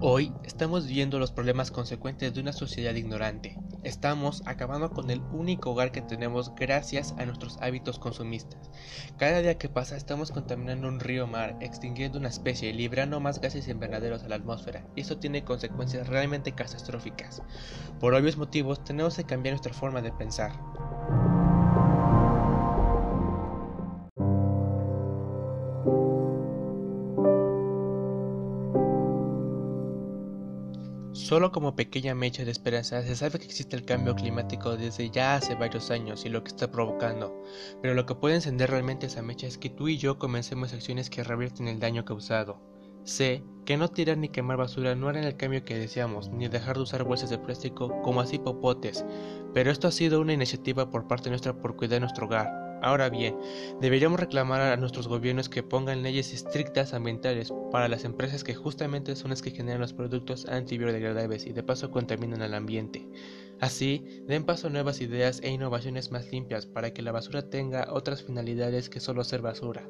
Hoy estamos viendo los problemas consecuentes de una sociedad ignorante. Estamos acabando con el único hogar que tenemos gracias a nuestros hábitos consumistas. Cada día que pasa estamos contaminando un río mar, extinguiendo una especie y librando más gases invernaderos a la atmósfera. Y eso tiene consecuencias realmente catastróficas. Por obvios motivos tenemos que cambiar nuestra forma de pensar. Solo como pequeña mecha de esperanza. Se sabe que existe el cambio climático desde ya hace varios años y lo que está provocando, pero lo que puede encender realmente esa mecha es que tú y yo comencemos acciones que revierten el daño causado. Sé que no tirar ni quemar basura no harán el cambio que deseamos, ni dejar de usar bolsas de plástico como así popotes, pero esto ha sido una iniciativa por parte nuestra por cuidar nuestro hogar, Ahora bien, deberíamos reclamar a nuestros gobiernos que pongan leyes estrictas ambientales para las empresas que justamente son las que generan los productos antibiodegradables y de paso contaminan al ambiente. Así, den paso a nuevas ideas e innovaciones más limpias para que la basura tenga otras finalidades que solo ser basura.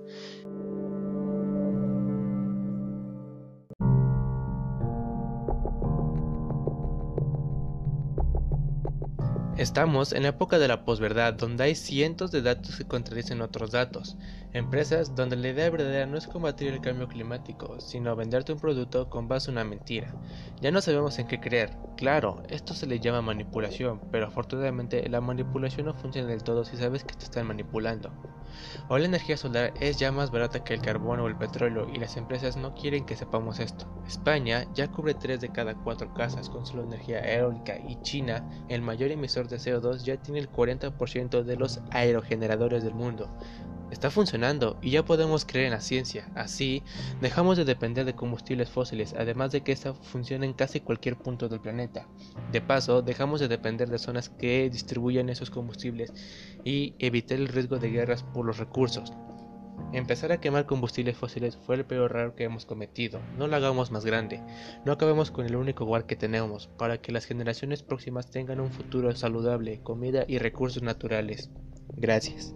Estamos en la época de la posverdad, donde hay cientos de datos que contradicen otros datos. Empresas donde la idea verdadera no es combatir el cambio climático, sino venderte un producto con base en una mentira. Ya no sabemos en qué creer. Claro, esto se le llama manipulación, pero afortunadamente la manipulación no funciona del todo si sabes que te están manipulando. Hoy la energía solar es ya más barata que el carbón o el petróleo y las empresas no quieren que sepamos esto. España ya cubre 3 de cada 4 casas con solo energía eólica y China, el mayor emisor de CO2 ya tiene el 40% de los aerogeneradores del mundo. Está funcionando y ya podemos creer en la ciencia. Así, dejamos de depender de combustibles fósiles, además de que esta funciona en casi cualquier punto del planeta. De paso, dejamos de depender de zonas que distribuyen esos combustibles y evitar el riesgo de guerras por los recursos. Empezar a quemar combustibles fósiles fue el peor error que hemos cometido. No lo hagamos más grande. No acabemos con el único hogar que tenemos, para que las generaciones próximas tengan un futuro saludable, comida y recursos naturales. Gracias.